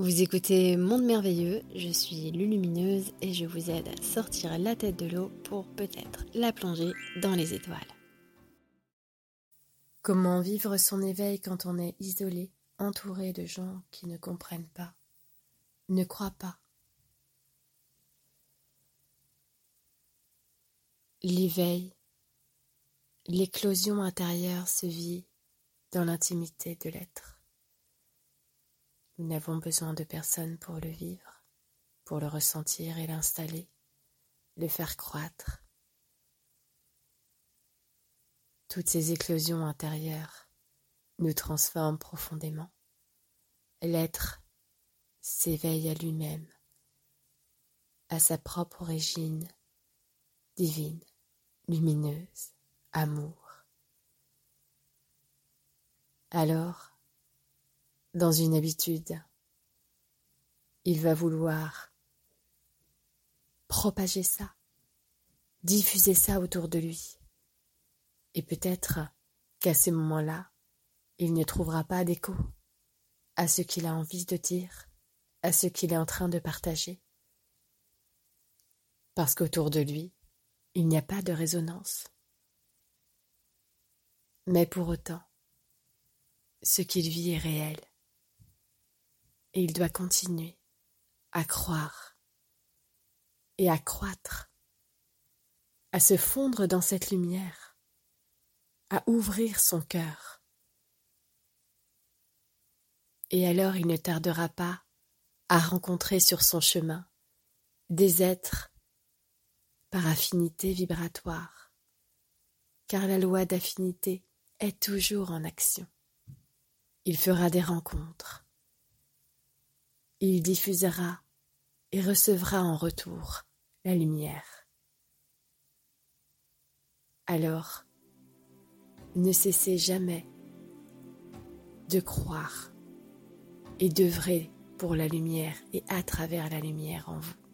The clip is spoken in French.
Vous écoutez Monde Merveilleux, je suis Lulumineuse et je vous aide à sortir la tête de l'eau pour peut-être la plonger dans les étoiles. Comment vivre son éveil quand on est isolé, entouré de gens qui ne comprennent pas, ne croient pas? L'éveil, l'éclosion intérieure se vit dans l'intimité de l'être. Nous n'avons besoin de personne pour le vivre, pour le ressentir et l'installer, le faire croître. Toutes ces éclosions intérieures nous transforment profondément. L'être s'éveille à lui-même, à sa propre origine divine, lumineuse, amour. Alors, dans une habitude. Il va vouloir propager ça, diffuser ça autour de lui. Et peut-être qu'à ce moment-là, il ne trouvera pas d'écho à ce qu'il a envie de dire, à ce qu'il est en train de partager. Parce qu'autour de lui, il n'y a pas de résonance. Mais pour autant, ce qu'il vit est réel et il doit continuer à croire et à croître, à se fondre dans cette lumière, à ouvrir son cœur. Et alors il ne tardera pas à rencontrer sur son chemin des êtres par affinité vibratoire, car la loi d'affinité est toujours en action. Il fera des rencontres, il diffusera et recevra en retour la lumière. Alors, ne cessez jamais de croire et d'œuvrer pour la lumière et à travers la lumière en vous.